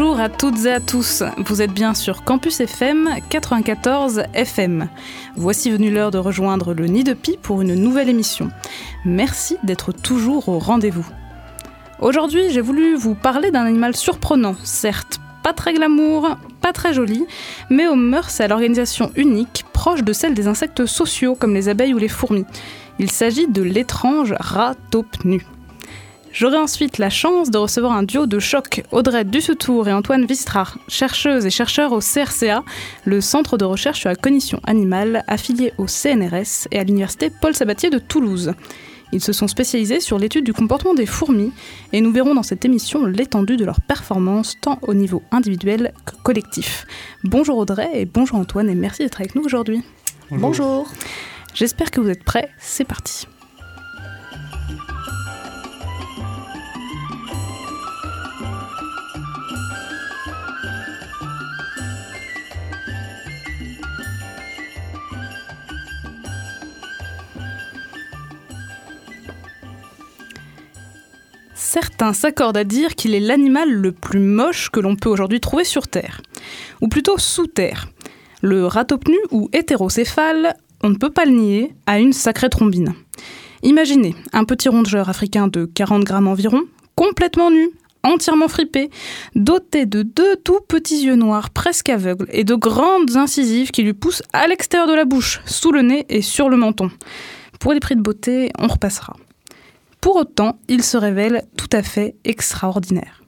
Bonjour à toutes et à tous, vous êtes bien sur Campus FM 94 FM. Voici venue l'heure de rejoindre le Nid de Pi pour une nouvelle émission. Merci d'être toujours au rendez-vous. Aujourd'hui, j'ai voulu vous parler d'un animal surprenant, certes pas très glamour, pas très joli, mais aux mœurs et à l'organisation unique, proche de celle des insectes sociaux comme les abeilles ou les fourmis. Il s'agit de l'étrange rat taupe nu. J'aurai ensuite la chance de recevoir un duo de choc, Audrey Dussutour et Antoine Vistrar, chercheuses et chercheurs au CRCA, le Centre de recherche sur la cognition animale affilié au CNRS et à l'Université Paul Sabatier de Toulouse. Ils se sont spécialisés sur l'étude du comportement des fourmis et nous verrons dans cette émission l'étendue de leur performance tant au niveau individuel que collectif. Bonjour Audrey et bonjour Antoine et merci d'être avec nous aujourd'hui. Bonjour. bonjour. J'espère que vous êtes prêts, c'est parti. Certains s'accordent à dire qu'il est l'animal le plus moche que l'on peut aujourd'hui trouver sur Terre, ou plutôt sous Terre. Le ratopnu ou hétérocéphale, on ne peut pas le nier, a une sacrée trombine. Imaginez un petit rongeur africain de 40 grammes environ, complètement nu, entièrement fripé, doté de deux tout petits yeux noirs presque aveugles et de grandes incisives qui lui poussent à l'extérieur de la bouche, sous le nez et sur le menton. Pour les prix de beauté, on repassera. Pour autant, il se révèle tout à fait extraordinaire.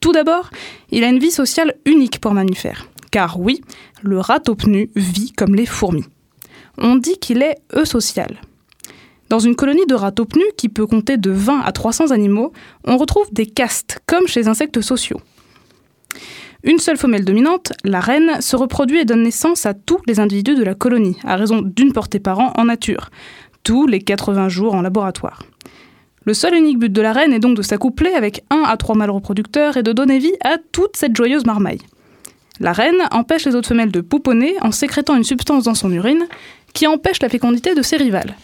Tout d'abord, il a une vie sociale unique pour mammifère. Car oui, le rat vit comme les fourmis. On dit qu'il est eusocial. Dans une colonie de rats qui peut compter de 20 à 300 animaux, on retrouve des castes, comme chez les insectes sociaux. Une seule femelle dominante, la reine, se reproduit et donne naissance à tous les individus de la colonie, à raison d'une portée par an en nature, tous les 80 jours en laboratoire. Le seul unique but de la reine est donc de s'accoupler avec un à trois mâles reproducteurs et de donner vie à toute cette joyeuse marmaille. La reine empêche les autres femelles de pouponner en sécrétant une substance dans son urine qui empêche la fécondité de ses rivales.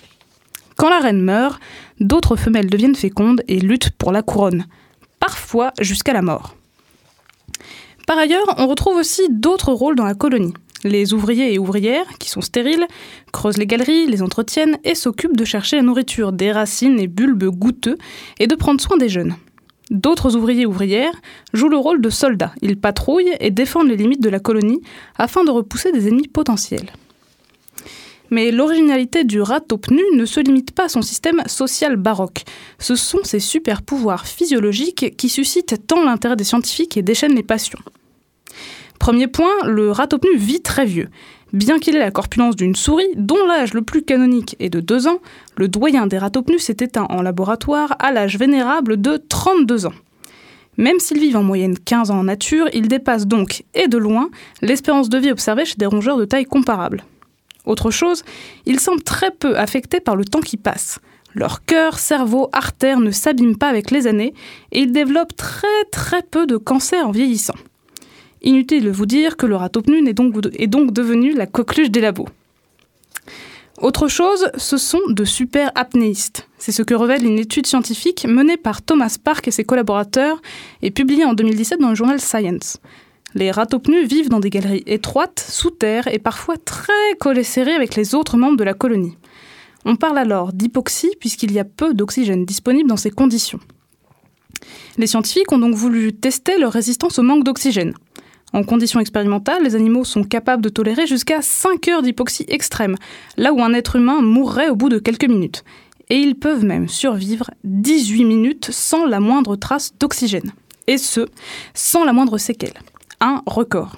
Quand la reine meurt, d'autres femelles deviennent fécondes et luttent pour la couronne, parfois jusqu'à la mort. Par ailleurs, on retrouve aussi d'autres rôles dans la colonie. Les ouvriers et ouvrières, qui sont stériles, creusent les galeries, les entretiennent et s'occupent de chercher la nourriture, des racines et bulbes goûteux, et de prendre soin des jeunes. D'autres ouvriers et ouvrières jouent le rôle de soldats. Ils patrouillent et défendent les limites de la colonie afin de repousser des ennemis potentiels. Mais l'originalité du rat nu ne se limite pas à son système social baroque. Ce sont ses super pouvoirs physiologiques qui suscitent tant l'intérêt des scientifiques et déchaînent les passions. Premier point, le rat nu vit très vieux. Bien qu'il ait la corpulence d'une souris, dont l'âge le plus canonique est de 2 ans, le doyen des ratopnus s'est éteint en laboratoire à l'âge vénérable de 32 ans. Même s'ils vivent en moyenne 15 ans en nature, ils dépassent donc, et de loin, l'espérance de vie observée chez des rongeurs de taille comparable. Autre chose, ils semblent très peu affectés par le temps qui passe. Leur cœur, cerveau, artères ne s'abîment pas avec les années et ils développent très très peu de cancer en vieillissant. Inutile de vous dire que le ratopnu est donc, est donc devenu la coqueluche des labos. Autre chose, ce sont de super apnéistes. C'est ce que révèle une étude scientifique menée par Thomas Park et ses collaborateurs et publiée en 2017 dans le journal Science. Les ratopnus vivent dans des galeries étroites, sous terre et parfois très collés avec les autres membres de la colonie. On parle alors d'hypoxie puisqu'il y a peu d'oxygène disponible dans ces conditions. Les scientifiques ont donc voulu tester leur résistance au manque d'oxygène. En conditions expérimentales, les animaux sont capables de tolérer jusqu'à 5 heures d'hypoxie extrême, là où un être humain mourrait au bout de quelques minutes. Et ils peuvent même survivre 18 minutes sans la moindre trace d'oxygène. Et ce, sans la moindre séquelle. Un record.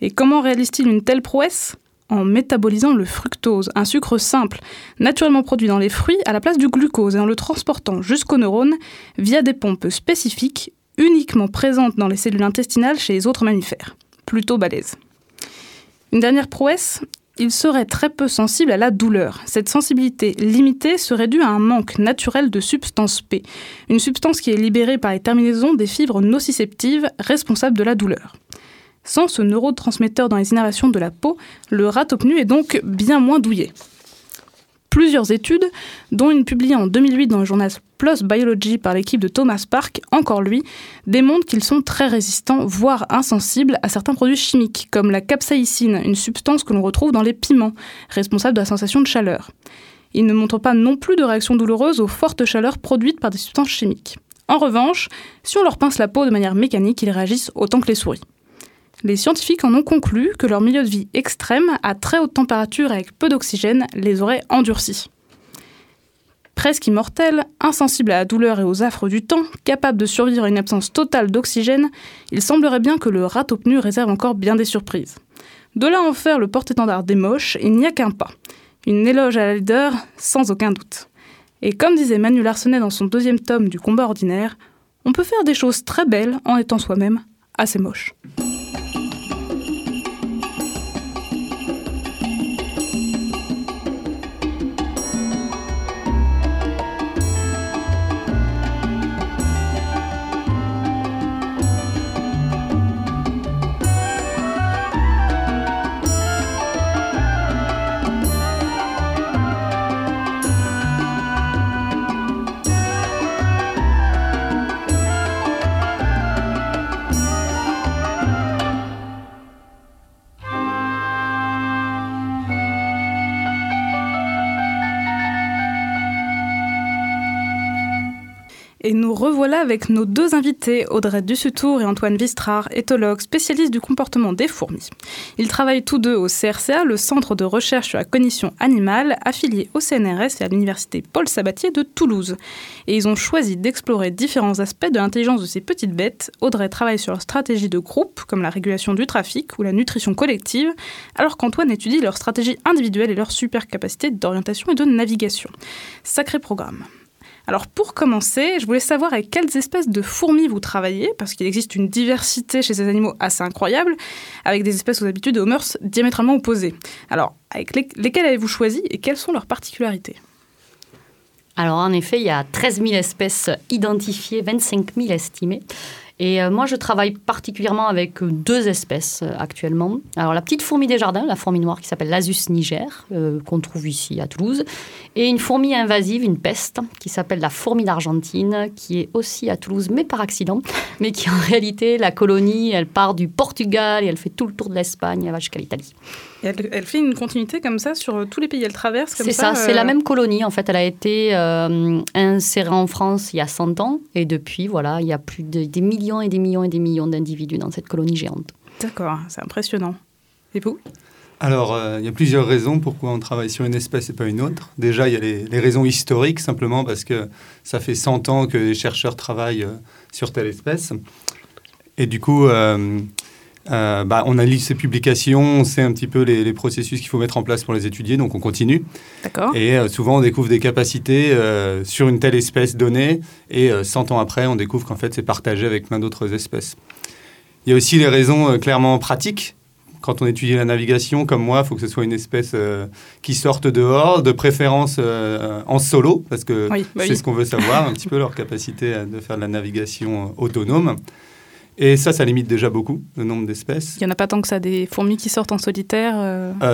Et comment réalise-t-il une telle prouesse? En métabolisant le fructose, un sucre simple, naturellement produit dans les fruits à la place du glucose et en le transportant jusqu'aux neurones via des pompes spécifiques uniquement présente dans les cellules intestinales chez les autres mammifères. Plutôt balèze. Une dernière prouesse, il serait très peu sensible à la douleur. Cette sensibilité limitée serait due à un manque naturel de substance P, une substance qui est libérée par les terminaisons des fibres nociceptives responsables de la douleur. Sans ce neurotransmetteur dans les innervations de la peau, le rat est donc bien moins douillet. Plusieurs études, dont une publiée en 2008 dans le journal PLOS Biology par l'équipe de Thomas Park, encore lui, démontrent qu'ils sont très résistants, voire insensibles à certains produits chimiques, comme la capsaïcine, une substance que l'on retrouve dans les piments, responsable de la sensation de chaleur. Ils ne montrent pas non plus de réaction douloureuse aux fortes chaleurs produites par des substances chimiques. En revanche, si on leur pince la peau de manière mécanique, ils réagissent autant que les souris. Les scientifiques en ont conclu que leur milieu de vie extrême, à très haute température et avec peu d'oxygène, les aurait endurcis. Presque immortels, insensibles à la douleur et aux affres du temps, capables de survivre à une absence totale d'oxygène, il semblerait bien que le ratopnu réserve encore bien des surprises. De là en faire le porte-étendard des moches, il n'y a qu'un pas. Une éloge à la leader, sans aucun doute. Et comme disait Manu Larsenet dans son deuxième tome du combat ordinaire, on peut faire des choses très belles en étant soi-même assez moche. Revoilà avec nos deux invités, Audrey Dussutour et Antoine Vistrar, éthologues, spécialistes du comportement des fourmis. Ils travaillent tous deux au CRCA, le Centre de recherche sur la cognition animale, affilié au CNRS et à l'Université Paul Sabatier de Toulouse. Et ils ont choisi d'explorer différents aspects de l'intelligence de ces petites bêtes. Audrey travaille sur leur stratégie de groupe, comme la régulation du trafic ou la nutrition collective, alors qu'Antoine étudie leur stratégie individuelle et leur super capacité d'orientation et de navigation. Sacré programme. Alors pour commencer, je voulais savoir avec quelles espèces de fourmis vous travaillez, parce qu'il existe une diversité chez ces animaux assez incroyable, avec des espèces aux habitudes et aux mœurs diamétralement opposées. Alors, avec lesquelles avez-vous choisi et quelles sont leurs particularités? Alors en effet, il y a 13 000 espèces identifiées, 25 000 estimées. Et euh, moi, je travaille particulièrement avec deux espèces euh, actuellement. Alors, la petite fourmi des jardins, la fourmi noire qui s'appelle l'Asus niger, euh, qu'on trouve ici à Toulouse, et une fourmi invasive, une peste, qui s'appelle la fourmi d'Argentine, qui est aussi à Toulouse, mais par accident, mais qui en réalité, la colonie, elle part du Portugal et elle fait tout le tour de l'Espagne, elle va jusqu'à l'Italie. Elle, fait une continuité comme ça sur tous les pays elle traverse C'est ça, c'est la même colonie. En fait, elle a été insérée en France il y a 100 ans et depuis, voilà, il y a plus de, des millions et des millions et des millions d'individus dans cette colonie géante. D'accord, c'est impressionnant. Et vous? Alors, euh, il y a plusieurs raisons pourquoi on travaille sur une espèce et pas une autre. Déjà, il y a les, raisons historiques, simplement parce que ça fait 100 ans que les chercheurs travaillent euh, sur telle espèce. Et du coup, euh, bah, on a lu ces publications, on sait un petit peu les, processus qu'il faut mettre en place pour les étudier, donc on continue. D'accord. Et souvent, on découvre des capacités sur une telle espèce donnée, et 100 ans après, on découvre qu'en fait, c'est partagé avec plein d'autres espèces. Il y a aussi les raisons clairement pratiques quand on étudie la navigation, comme moi, il faut que ce soit une espèce euh, qui sorte dehors, de préférence euh, en solo, parce que bah c'est ce qu'on veut savoir, un petit peu leur capacité de faire de la navigation euh, autonome. Et ça, ça limite déjà beaucoup le nombre d'espèces. Il n'y en a pas tant que ça, des fourmis qui sortent en solitaire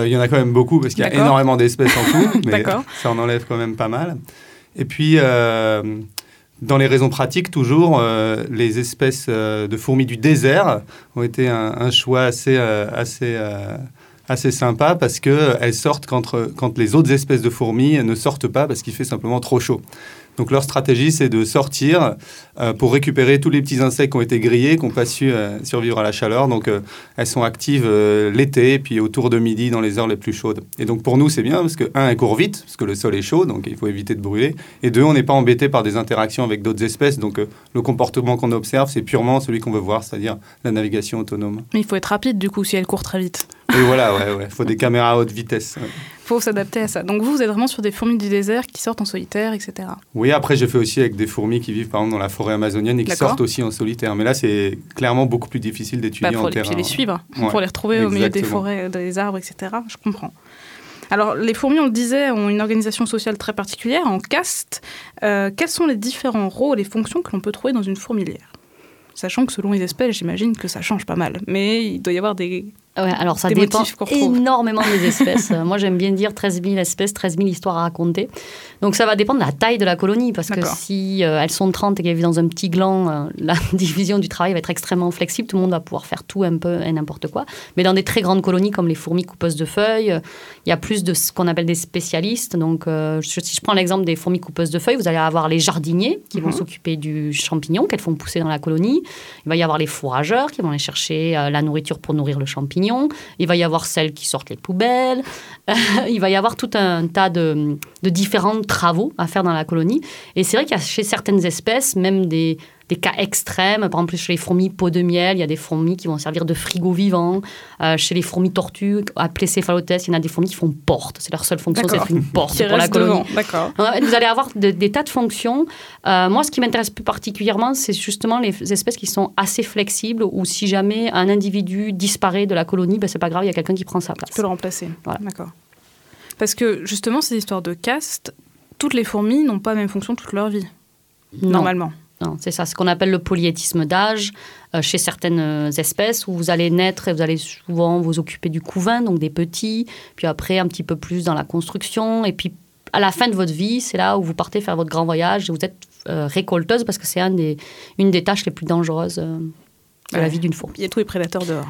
Il y en a quand même beaucoup, parce qu'il y a énormément d'espèces en tout, mais ça en enlève quand même pas mal. Et puis, dans les raisons pratiques, toujours, euh, les espèces euh, de fourmis du désert ont été un, choix assez, euh, assez, assez sympa parce qu'elles sortent quand, quand les autres espèces de fourmis ne sortent pas parce qu'il fait simplement trop chaud. Donc leur stratégie, c'est de sortir euh, pour récupérer tous les petits insectes qui ont été grillés, qui n'ont pas su euh, survivre à la chaleur. Donc euh, elles sont actives l'été, puis autour de midi, dans les heures les plus chaudes. Et donc pour nous, c'est bien parce que, un, elles courent vite, parce que le sol est chaud, donc il faut éviter de brûler. Et deux, on n'est pas embêté par des interactions avec d'autres espèces. Donc le comportement qu'on observe, c'est purement celui qu'on veut voir, c'est-à-dire la navigation autonome. Mais il faut être rapide, du coup, si elles courent très vite. Oui, voilà, ouais, ouais. Il faut des caméras à haute vitesse faut s'adapter à ça. Donc vous, vous êtes vraiment sur des fourmis du désert qui sortent en solitaire, etc. Oui, après j'ai fait aussi avec des fourmis qui vivent par exemple dans la forêt amazonienne et qui sortent aussi en solitaire. Mais là, c'est clairement beaucoup plus difficile d'étudier bah, en terrain. Pour les suivre, pour les retrouver au milieu des forêts, des arbres, etc. Je comprends. Alors, les fourmis, on le disait, ont une organisation sociale très particulière, en caste. Euh, quels sont les différents rôles et fonctions que l'on peut trouver dans une fourmilière? Sachant que selon les espèces, j'imagine que ça change pas mal. Mais il doit y avoir des alors ça dépend énormément des espèces. Moi, j'aime bien dire 13 000 espèces, 13 000 histoires à raconter. Donc ça va dépendre de la taille de la colonie, parce que si euh, elles sont 30 et qu'elles vivent dans un petit gland, euh, la division du travail va être extrêmement flexible. Tout le monde va pouvoir faire tout un peu et n'importe quoi. Mais dans des très grandes colonies comme les fourmis coupeuses de feuilles, euh, il y a plus de ce qu'on appelle des spécialistes. Donc si je prends l'exemple des fourmis coupeuses de feuilles, vous allez avoir les jardiniers qui vont mhm. s'occuper du champignon qu'elles font pousser dans la colonie. Il va y avoir les fourrageurs qui vont aller chercher la nourriture pour nourrir le champignon. Il va y avoir celles qui sortent les poubelles. il va y avoir tout un tas de, de différentes travaux à faire dans la colonie. Et c'est vrai qu'il y a chez certaines espèces même des, des cas extrêmes. Par exemple, chez les fourmis peau de miel, il y a des fourmis qui vont servir de frigo vivant. Euh, chez les fourmis tortues, appelées céphalotès, il y en a des fourmis qui font porte. C'est leur seule fonction, c'est une porte pour la colonie. Vous allez avoir des tas de fonctions. Euh, moi, ce qui m'intéresse plus particulièrement, c'est justement les espèces qui sont assez flexibles ou si jamais un individu disparaît de la colonie, ben, c'est pas grave, il y a quelqu'un qui prend sa place. Tu peux le remplacer. D'accord. Parce que justement, ces histoires de caste, toutes les fourmis n'ont pas la même fonction toute leur vie, normalement. Non, c'est ça, ce qu'on appelle le polyétisme d'âge euh, chez certaines euh, espèces où vous allez naître et vous allez souvent vous occuper du couvain, donc des petits, puis après un petit peu plus dans la construction, et puis à la fin de votre vie, c'est là où vous partez faire votre grand voyage et vous êtes euh, récolteuse parce que c'est un des, une des tâches les plus dangereuses de la vie d'une fourmi. Il y a tous les prédateurs dehors.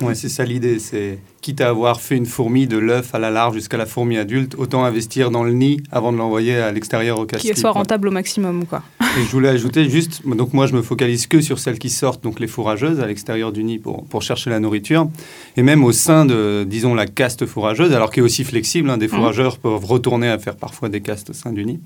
Ouais, c'est ça l'idée. C'est quitte à avoir fait une fourmi de l'œuf à la larve jusqu'à la fourmi adulte, autant investir dans le nid avant de l'envoyer à l'extérieur au casse Qui soit rentable au maximum, quoi. Et je voulais ajouter juste, donc moi je me focalise que sur celles qui sortent, donc les fourrageuses à l'extérieur du nid pour, pour chercher la nourriture, et même au sein de, disons, la caste fourrageuse, alors qui est aussi flexible, hein, des mmh. fourrageurs peuvent retourner à faire parfois des castes au sein du nid.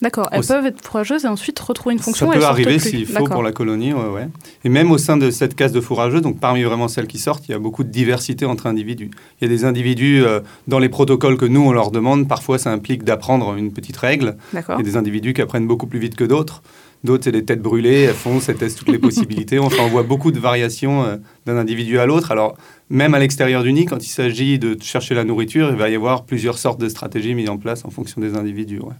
D'accord, elles peuvent être fourrageuses et ensuite retrouver une fonction. Ça peut arriver s'il faut pour la colonie, ouais, ouais. Et même au sein de cette case de fourrageuses, donc parmi vraiment celles qui sortent, il y a beaucoup de diversité entre individus. Il y a des individus, euh, dans les protocoles que nous, on leur demande, parfois ça implique d'apprendre une petite règle. Il y a des individus qui apprennent beaucoup plus vite que d'autres. D'autres, c'est des têtes brûlées, elles foncent, elles testent toutes les possibilités. Enfin, on voit beaucoup de variations euh, d'un individu à l'autre. Alors, même à l'extérieur du nid, quand il s'agit de chercher la nourriture, il va y avoir plusieurs sortes de stratégies mises en place en fonction des individus. Ouais.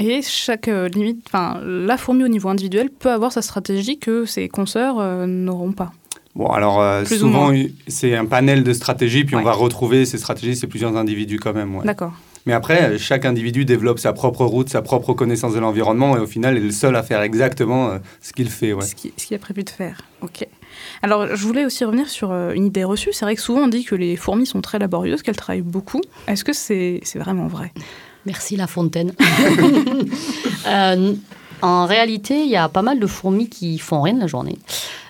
Et chaque euh, limite, enfin, la fourmi au niveau individuel peut avoir sa stratégie que ses consoeurs euh, n'auront pas. Bon, alors euh, souvent, c'est un panel de stratégies, puis on va retrouver ces stratégies, c'est plusieurs individus quand même. D'accord. Mais après, chaque individu développe sa propre route, sa propre connaissance de l'environnement, et au final, est le seul à faire exactement ce qu'il fait. Ouais. Ce qu'il a prévu de faire. Ok. Alors, je voulais aussi revenir sur une idée reçue. C'est vrai que souvent on dit que les fourmis sont très laborieuses, qu'elles travaillent beaucoup. Est-ce que c'est vraiment vrai? Merci La Fontaine. Euh, en réalité, il y a pas mal de fourmis qui font rien de la journée.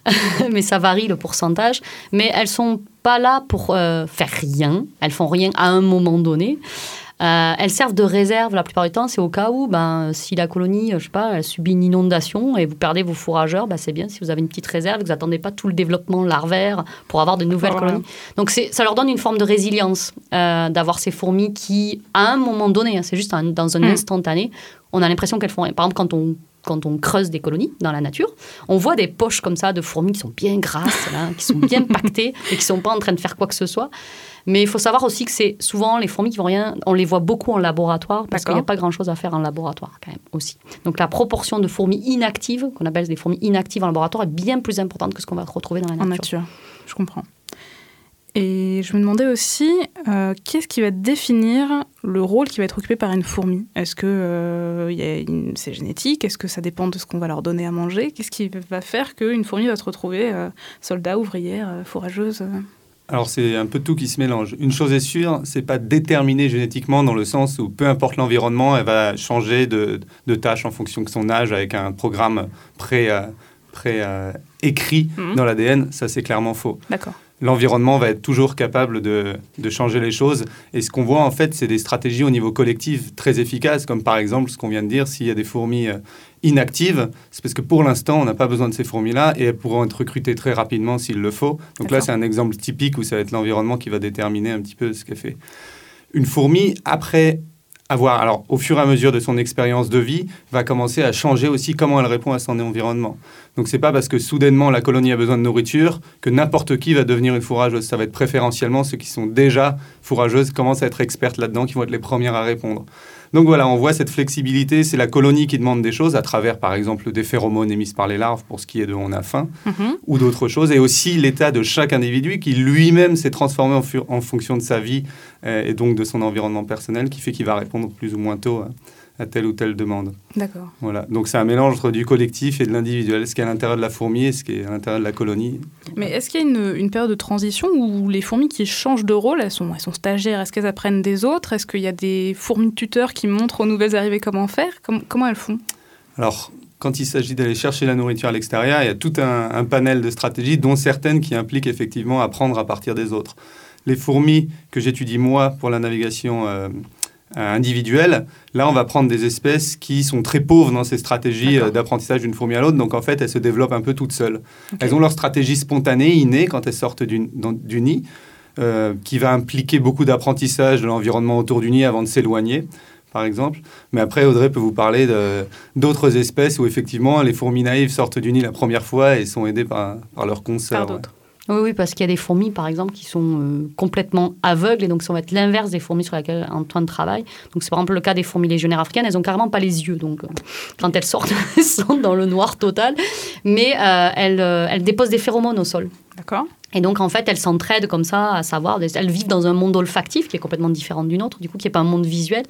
mais ça varie le pourcentage. Mais elles sont pas là pour euh, faire rien. Elles font rien à un moment donné. Euh, elles servent de réserve la plupart du temps. C'est au cas où, ben, si la colonie, je sais pas, elle subit une inondation et vous perdez vos fourrageurs, ben, c'est bien si vous avez une petite réserve, vous n'attendez pas tout le développement larvaire pour avoir de nouvelles colonies. Donc ça leur donne une forme de résilience euh, d'avoir ces fourmis qui, à un moment donné, hein, c'est juste dans un hmm. instantané, on a l'impression qu'elles font. Par exemple, quand on quand on creuse des colonies dans la nature, on voit des poches comme ça de fourmis qui sont bien grasses, qui sont bien pactées et qui ne sont pas en train de faire quoi que ce soit. Mais il faut savoir aussi que c'est souvent les fourmis qui vont rien, on les voit beaucoup en laboratoire parce qu'il n'y a pas grand chose à faire en laboratoire quand même aussi. Donc la proportion de fourmis inactives, qu'on appelle des fourmis inactives en laboratoire, est bien plus importante que ce qu'on va retrouver dans la nature. En nature, je comprends. Et je me demandais aussi, euh, qu'est-ce qui va définir le rôle qui va être occupé par une fourmi? Est-ce que euh, c'est génétique? Est-ce que ça dépend de ce qu'on va leur donner à manger? Qu'est-ce qui va faire qu'une fourmi va se retrouver euh, soldat, ouvrière, fourageuse alors c'est un peu tout qui se mélange. Une chose est sûre, c'est pas déterminé génétiquement dans le sens où peu importe l'environnement, elle va changer de, de, tâche en fonction de son âge avec un programme pré, pré écrit mhm. dans l'ADN. Ça c'est clairement faux. D'accord l'environnement va être toujours capable de, changer les choses. Et ce qu'on voit, en fait, c'est des stratégies au niveau collectif très efficaces, comme par exemple ce qu'on vient de dire, s'il y a des fourmis euh, inactives, c'est parce que pour l'instant, on n'a pas besoin de ces fourmis-là et elles pourront être recrutées très rapidement s'il le faut. Donc là, c'est un exemple typique où ça va être l'environnement qui va déterminer un petit peu ce qu'elle fait. Une fourmi, après avoir, alors au fur et à mesure de son expérience de vie, va commencer à changer aussi comment elle répond à son environnement. Donc c'est pas parce que soudainement la colonie a besoin de nourriture que n'importe qui va devenir une fourrageuse. Ça va être préférentiellement ceux qui sont déjà fourrageuses, commencent à être expertes là-dedans, qui vont être les premières à répondre. Donc voilà, on voit cette flexibilité, c'est la colonie qui demande des choses à travers par exemple des phéromones émises par les larves pour ce qui est de on a faim, mhm. ou d'autres choses, et aussi l'état de chaque individu qui lui-même s'est transformé en, fonction de sa vie euh, et donc de son environnement personnel qui fait qu'il va répondre plus ou moins tôt à telle ou telle demande. D'accord. Voilà. Donc c'est un mélange entre du collectif et de l'individuel, ce qui est à l'intérieur de la fourmi et ce qui est à l'intérieur de la colonie. Mais est-ce qu'il y a une, une, période de transition où les fourmis qui changent de rôle, elles sont, elles sont stagiaires, est-ce qu'elles apprennent des autres? Est-ce qu'il y a des fourmis tuteurs qui montrent aux nouvelles arrivées comment faire? Comment elles font? Alors, quand il s'agit d'aller chercher la nourriture à l'extérieur, il y a tout un, un, panel de stratégies, dont certaines qui impliquent effectivement apprendre à partir des autres. Les fourmis que j'étudie moi pour la navigation euh, euh, individuelle. Là, on va prendre des espèces qui sont très pauvres dans ces stratégies euh, d'apprentissage d'une fourmi à l'autre. Donc, en fait, elles se développent un peu toutes seules. Elles ont leur stratégie spontanée, innée, quand elles sortent du, nid, euh, qui va impliquer beaucoup d'apprentissage de l'environnement autour du nid avant de s'éloigner par exemple. Mais après, Audrey peut vous parler d'autres espèces où effectivement les fourmis naïves sortent du nid la première fois et sont aidées par, par leurs consoeurs. Oui, oui, parce qu'il y a des fourmis, par exemple, qui sont euh, complètement aveugles, et donc ça va être l'inverse des fourmis sur lesquelles Antoine travaille. Donc c'est par exemple le cas des fourmis légionnaires africaines, elles ont carrément pas les yeux, donc euh, quand elles sortent, elles sont dans le noir total, mais euh, elles, elles déposent des phéromones au sol. D'accord. Et donc, en fait, elles s'entraident comme ça à savoir. Elles vivent dans un monde olfactif qui est complètement différent du nôtre, du coup, qui n'est pas un monde visuel.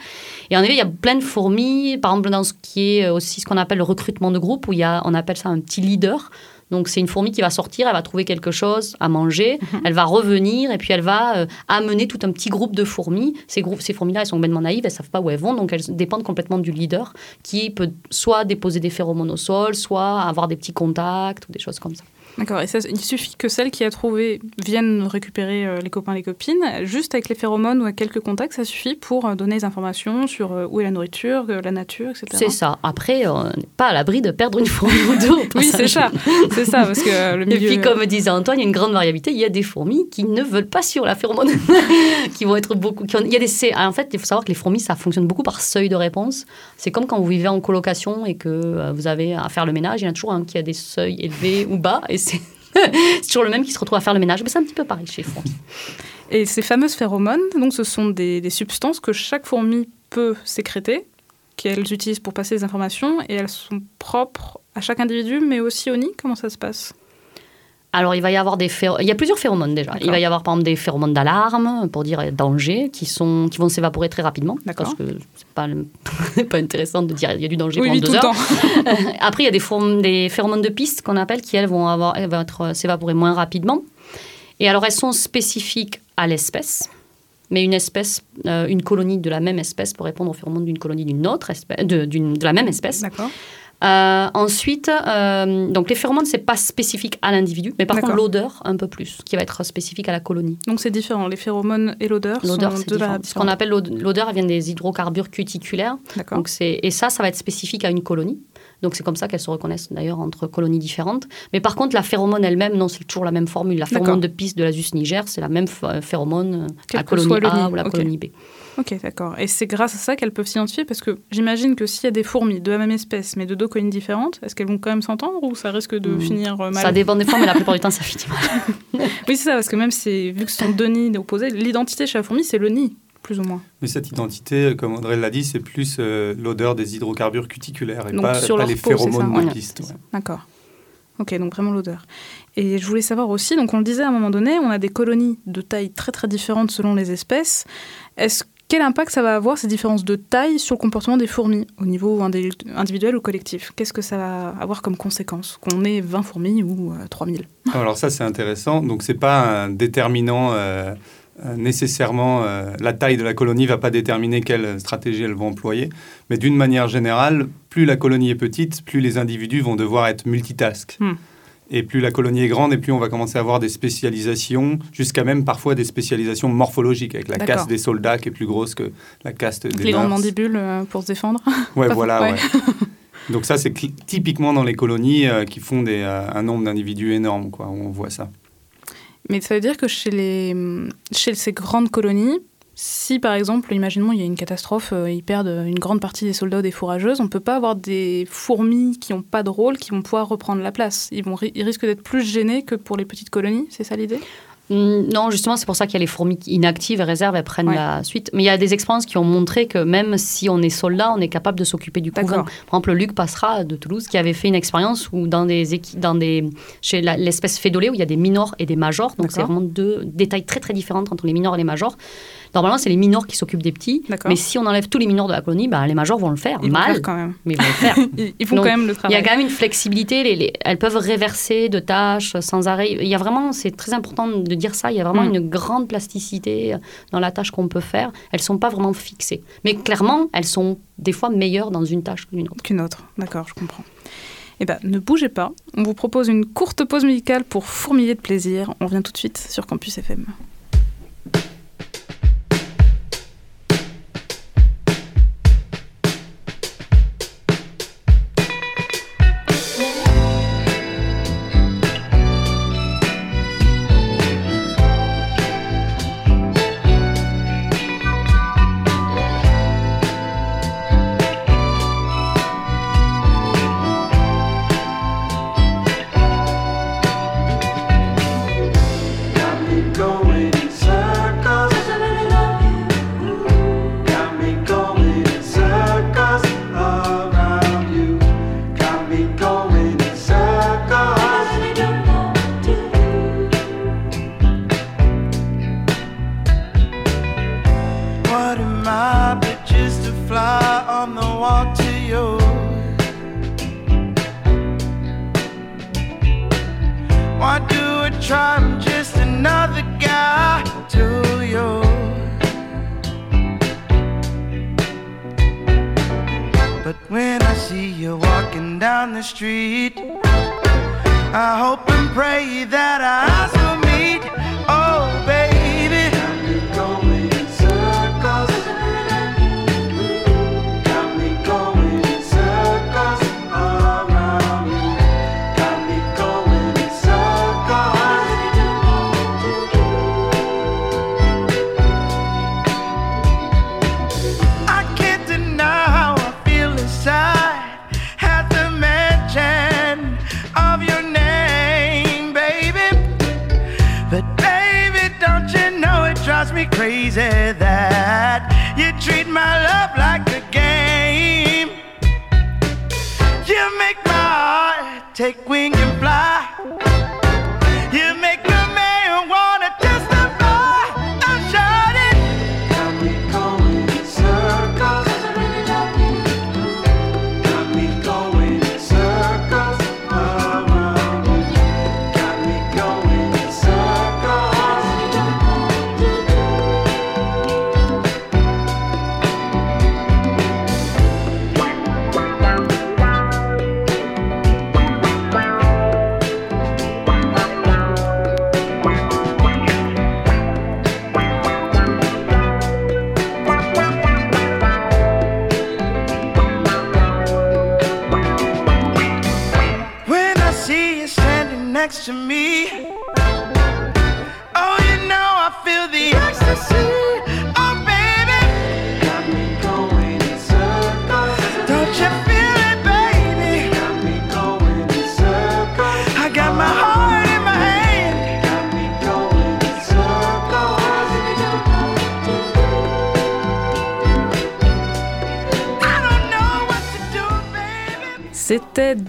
Et en effet, il y a plein de fourmis, par exemple, dans ce qui est aussi ce qu'on appelle le recrutement de groupe, où il y a, on appelle ça un petit leader. Donc c'est une fourmi qui va sortir, elle va trouver quelque chose à manger, mhm. elle va revenir et puis elle va euh, amener tout un petit groupe de fourmis. Ces, groupes, ces fourmis-là, elles sont complètement naïves, elles savent pas où elles vont, donc elles dépendent complètement du leader qui peut soit déposer des phéromones au sol, soit avoir des petits contacts ou des choses comme ça. D'accord. Et il suffit que celle qui a trouvé vienne récupérer euh, les copains, les copines, juste avec les phéromones ou avec quelques contacts, ça suffit pour euh, donner des informations sur euh, où est la nourriture, la nature, etc. C'est ça. Après, on n'est pas à l'abri de perdre une fourmi ou deux. oui, c'est ça. C'est ça, parce que le milieu... Et puis, comme disait Antoine, il y a une grande variabilité. Il y a des fourmis qui ne veulent pas sur la phéromone, qui vont être beaucoup... Il y a des... En fait, il faut savoir que les fourmis, ça fonctionne beaucoup par seuil de réponse. C'est comme quand vous vivez en colocation et que vous avez à faire le ménage, il y en a toujours un qui a des seuils élevés ou bas, et c'est toujours le même qui se retrouve à faire le ménage. Mais c'est un petit peu pareil chez fourmis. Et ces fameuses phéromones, donc, ce sont des, des substances que chaque fourmi peut sécréter, qu'elles utilisent pour passer les informations, et elles sont propres à chaque individu, mais aussi au nid. Comment ça se passe? Alors, il va y avoir des il y a plusieurs phéromones déjà. Il va y avoir par exemple des phéromones d'alarme pour dire danger qui sont qui vont s'évaporer très rapidement parce que c'est pas pas intéressant de dire il y a du danger pendant deux heures. Après, il y a des, des phéromones de piste qu'on appelle qui elles vont avoir elles vont être s'évaporer moins rapidement. Et alors, elles sont spécifiques à l'espèce. Mais une espèce, euh, une colonie de la même espèce pour répondre aux phéromones d'une colonie d'une autre espèce, de, de la même espèce. D'accord. Euh, ensuite, euh, donc les phéromones, c'est pas spécifique à l'individu, mais par contre l'odeur un peu plus, qui va être spécifique à la colonie. Donc c'est différent, les phéromones et l'odeur L'odeur, c'est différent. Ce qu'on appelle l'odeur, elle vient des hydrocarbures cuticulaires. Donc et ça, ça va être spécifique à une colonie. Donc c'est comme ça qu'elles se reconnaissent d'ailleurs entre colonies différentes. Mais par contre, la phéromone elle-même, non, c'est toujours la même formule. La phéromone de piste de l'Asus niger, c'est la même phéromone à la colonie A ou la colonie B. Ok, d'accord. Et c'est grâce à ça qu'elles peuvent s'identifier Parce que j'imagine que s'il y a des fourmis de la même espèce, mais de deux colonies différentes, est-ce qu'elles vont quand même s'entendre ou ça risque de hmm. finir euh, mal? Ça dépend des fois, mais la plupart du temps, ça finit mal. oui, c'est ça, parce que même si, vu que ce sont deux nids opposés, l'identité chez la fourmi, c'est le nid, plus ou moins. Mais cette identité, comme André l'a dit, c'est plus euh, l'odeur des hydrocarbures cuticulaires et pas, les phéromones de piste. D'accord. Ok, donc vraiment l'odeur. Et je voulais savoir aussi, donc on le disait à un moment donné, on a des colonies de taille très très différentes selon les espèces. Est-ce quel impact ça va avoir, ces différences de taille, sur le comportement des fourmis, au niveau individuel ou collectif? Qu'est-ce que ça va avoir comme conséquence? Qu'on ait 20 fourmis ou 3000 euh, Alors ça, c'est intéressant. Donc, ce n'est pas un déterminant... Euh, euh, nécessairement, la taille de la colonie ne va pas déterminer quelle stratégie elles vont employer. Mais d'une manière générale, plus la colonie est petite, plus les individus vont devoir être multitask. Hmm. Et plus la colonie est grande, et plus on va commencer à avoir des spécialisations, jusqu'à même parfois des spécialisations morphologiques, avec la caste des soldats qui est plus grosse que la caste des Les grandes mandibules euh, pour se défendre. Ouais, voilà, Donc ça, c'est typiquement dans les colonies euh, qui font des, euh, un nombre d'individus énorme, quoi, on voit ça. Mais ça veut dire que chez, les, chez ces grandes colonies, si par exemple, imaginons, il y a une catastrophe, euh, ils perdent une grande partie des soldats ou des fourrageuses, on ne peut pas avoir des fourmis qui n'ont pas de rôle qui vont pouvoir reprendre la place. Ils, vont, ils risquent d'être plus gênés que pour les petites colonies, c'est ça l'idée? Non, justement, c'est pour ça qu'il y a les fourmis inactives et réserves, elles prennent la suite. Mais il y a des expériences qui ont montré que même si on est soldat, on est capable de s'occuper du couvain. Par exemple, Luc Passera de Toulouse qui avait fait une expérience où dans des, dans des chez l'espèce fédolée où il y a des minors et des majors, donc c'est vraiment deux détails très très différents entre les minors et les majors. Normalement, c'est les mineurs qui s'occupent des petits. Mais si on enlève tous les mineurs de la colonie, bah, les majors vont le faire. Ils mal. Vont faire quand même. Mais ils vont le faire. ils font quand même le travail. Il y a quand même une flexibilité. Les, elles peuvent réverser de tâches sans arrêt. Il y a vraiment, c'est très important de dire ça, il y a vraiment mm. une grande plasticité dans la tâche qu'on peut faire. Elles ne sont pas vraiment fixées. Mais clairement, elles sont des fois meilleures dans une tâche qu'une autre. Qu'une autre, d'accord, je comprends. Eh bien, ne bougez pas. On vous propose une courte pause musicale pour fourmiller de plaisir. On revient tout de suite sur Campus FM. down the street. I hope and pray that I. eyes will meet.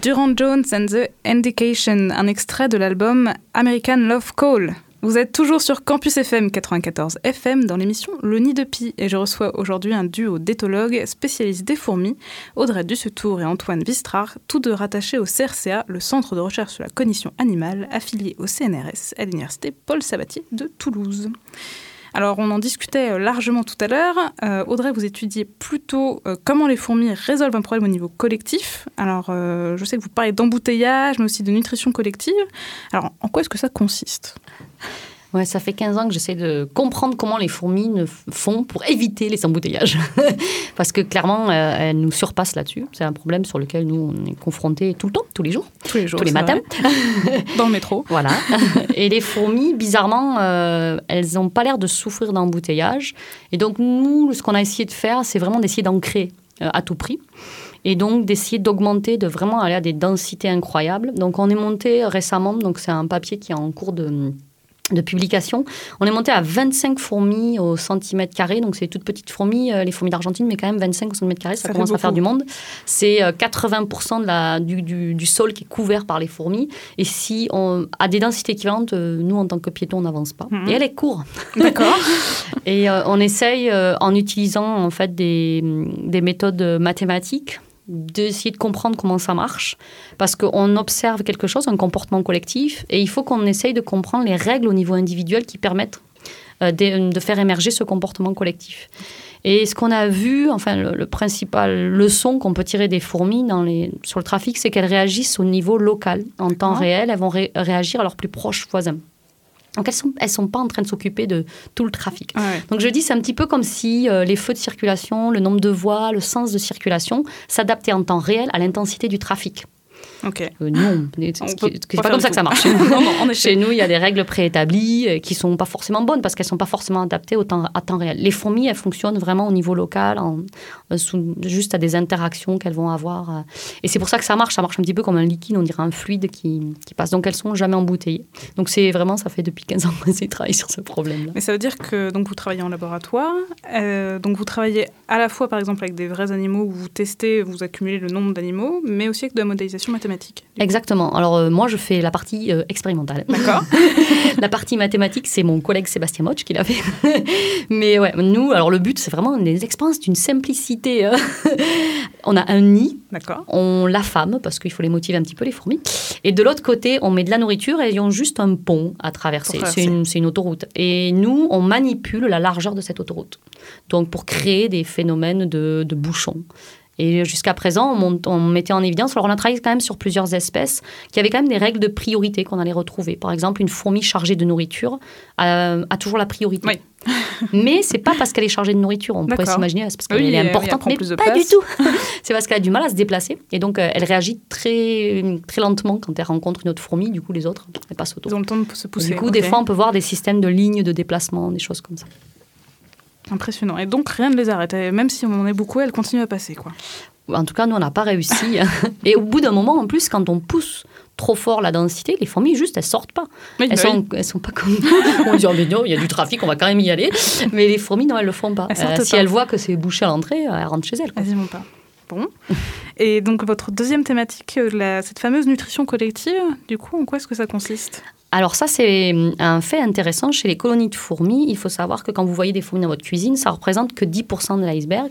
Durand Jones and the Indication, un extrait de l'album American Love Call. Vous êtes toujours sur Campus FM 94 FM dans l'émission Le Nid de Pie et je reçois aujourd'hui un duo d'éthologues spécialistes des fourmis, Audrey Dussetour et Antoine Vistrard, tous deux rattachés au CRCA, le Centre de recherche sur la cognition animale, affilié au CNRS à l'Université Paul Sabatier de Toulouse. Alors, on en discutait euh, largement tout à l'heure. Euh, Audrey, vous étudiez plutôt euh, comment les fourmis résolvent un problème au niveau collectif. Alors, je sais que vous parlez d'embouteillage, mais aussi de nutrition collective. Alors, en quoi est-ce que ça consiste? Ouais, ça fait 15 ans que j'essaie de comprendre comment les fourmis font pour éviter les embouteillages. Parce que clairement, euh, elles nous surpassent là-dessus. C'est un problème sur lequel nous, on est confrontés tout le temps, tous les jours. Tous les jours. Tous les matins. Dans le métro. Voilà. Et les fourmis, bizarrement, euh, elles n'ont pas l'air de souffrir d'embouteillage. Et donc, nous, ce qu'on a essayé de faire, c'est vraiment d'essayer d'ancrer euh, à tout prix et donc d'essayer d'augmenter, de vraiment aller à des densités incroyables. Donc on est monté récemment, donc c'est un papier qui est en cours de de publication. On est monté à 25 fourmis au centimètre carré, donc c'est toutes petites fourmis, euh, les fourmis d'Argentine, mais quand même 25 au centimètre carré, ça, commence à faire du monde. C'est 80% euh, de la, du, du, sol qui est couvert par les fourmis. Et si on a des densités équivalentes, euh, nous, en tant que piétons, on n'avance pas. Mhm. Et elle est courte. D'accord. et on essaye, en utilisant en fait des, des méthodes mathématiques, d'essayer de comprendre comment ça marche, parce qu'on observe quelque chose, un comportement collectif, et il faut qu'on essaye de comprendre les règles au niveau individuel qui permettent euh, de, faire émerger ce comportement collectif. Et ce qu'on a vu, enfin, le, principal leçon qu'on peut tirer des fourmis dans les, sur le trafic, c'est qu'elles réagissent au niveau local, en temps réel, elles vont réagir à leurs plus proches voisins. Donc elles sont, elles sont pas en train de s'occuper de tout le trafic. Donc je dis c'est un petit peu comme si euh, les feux de circulation, le nombre de voies, le sens de circulation s'adaptaient en temps réel à l'intensité du trafic. Ok. Euh, non, c'est pas, comme ça que ça marche. Chez nous, il y a des règles préétablies euh, qui sont pas forcément bonnes parce qu'elles sont pas forcément adaptées au temps, à temps réel. Les fourmis, elles fonctionnent vraiment au niveau local, en, euh, juste à des interactions qu'elles vont avoir. et c'est pour ça que ça marche. Ça marche un petit peu comme un liquide, on dirait un fluide qui, qui passe. Donc elles sont jamais embouteillées. Donc c'est vraiment, ça fait depuis 15 ans que je travaille sur ce problème-là. Mais ça veut dire que donc vous travaillez en laboratoire, donc vous travaillez à la fois par exemple avec des vrais animaux où vous testez, vous accumulez le nombre d'animaux, mais aussi avec de la modélisation mathématique. Exactement. Alors euh, moi, je fais la partie euh, expérimentale. D'accord. la partie mathématique, c'est mon collègue Sébastien Moch qui l'a fait. Mais ouais, nous, alors le but, c'est vraiment des expériences d'une simplicité. Hein. on a un nid. D'accord. On l'affame parce qu'il faut les motiver un petit peu les fourmis. Et de l'autre côté, on met de la nourriture et ils ont juste un pont à traverser. C'est une, une autoroute. Et nous, on manipule la largeur de cette autoroute. Donc pour créer des phénomènes de, de bouchons. Et jusqu'à présent, on, mettait en évidence, alors on a travaillé quand même sur plusieurs espèces, qui avaient quand même des règles de priorité qu'on allait retrouver. Par exemple, une fourmi chargée de nourriture a, toujours la priorité. Oui. mais c'est pas parce qu'elle est chargée de nourriture, on pourrait s'imaginer, c'est parce qu'elle est importante, mais pas du tout. c'est parce qu'elle a du mal à se déplacer. Et donc, euh, elle réagit très, très lentement quand elle rencontre une autre fourmi. Du coup, les autres, elles passent autour. Ils ont le temps de se pousser. du coup, des fois, on peut voir des systèmes de lignes de déplacement, des choses comme ça. Impressionnant. Et donc rien ne les arrête. même si on en est beaucoup, elles continuent à passer. Quoi. En tout cas, nous, on n'a pas réussi. Et au bout d'un moment, en plus, quand on pousse trop fort la densité, les fourmis, juste, elles sortent pas. elles, bah sont, elles sont pas comme On dit, oh, mais non, il y a du trafic, on va quand même y aller. Mais les fourmis, non, elles le font pas. Euh, si elles voient que c'est bouché à l'entrée, elles rentrent chez elles. Elles y vont pas. Et donc, votre deuxième thématique, euh, cette fameuse nutrition collective, du coup, en quoi est-ce que ça consiste? Alors ça, c'est un fait intéressant chez les colonies de fourmis. Il faut savoir que quand vous voyez des fourmis dans votre cuisine, ça représente que 10% de l'iceberg.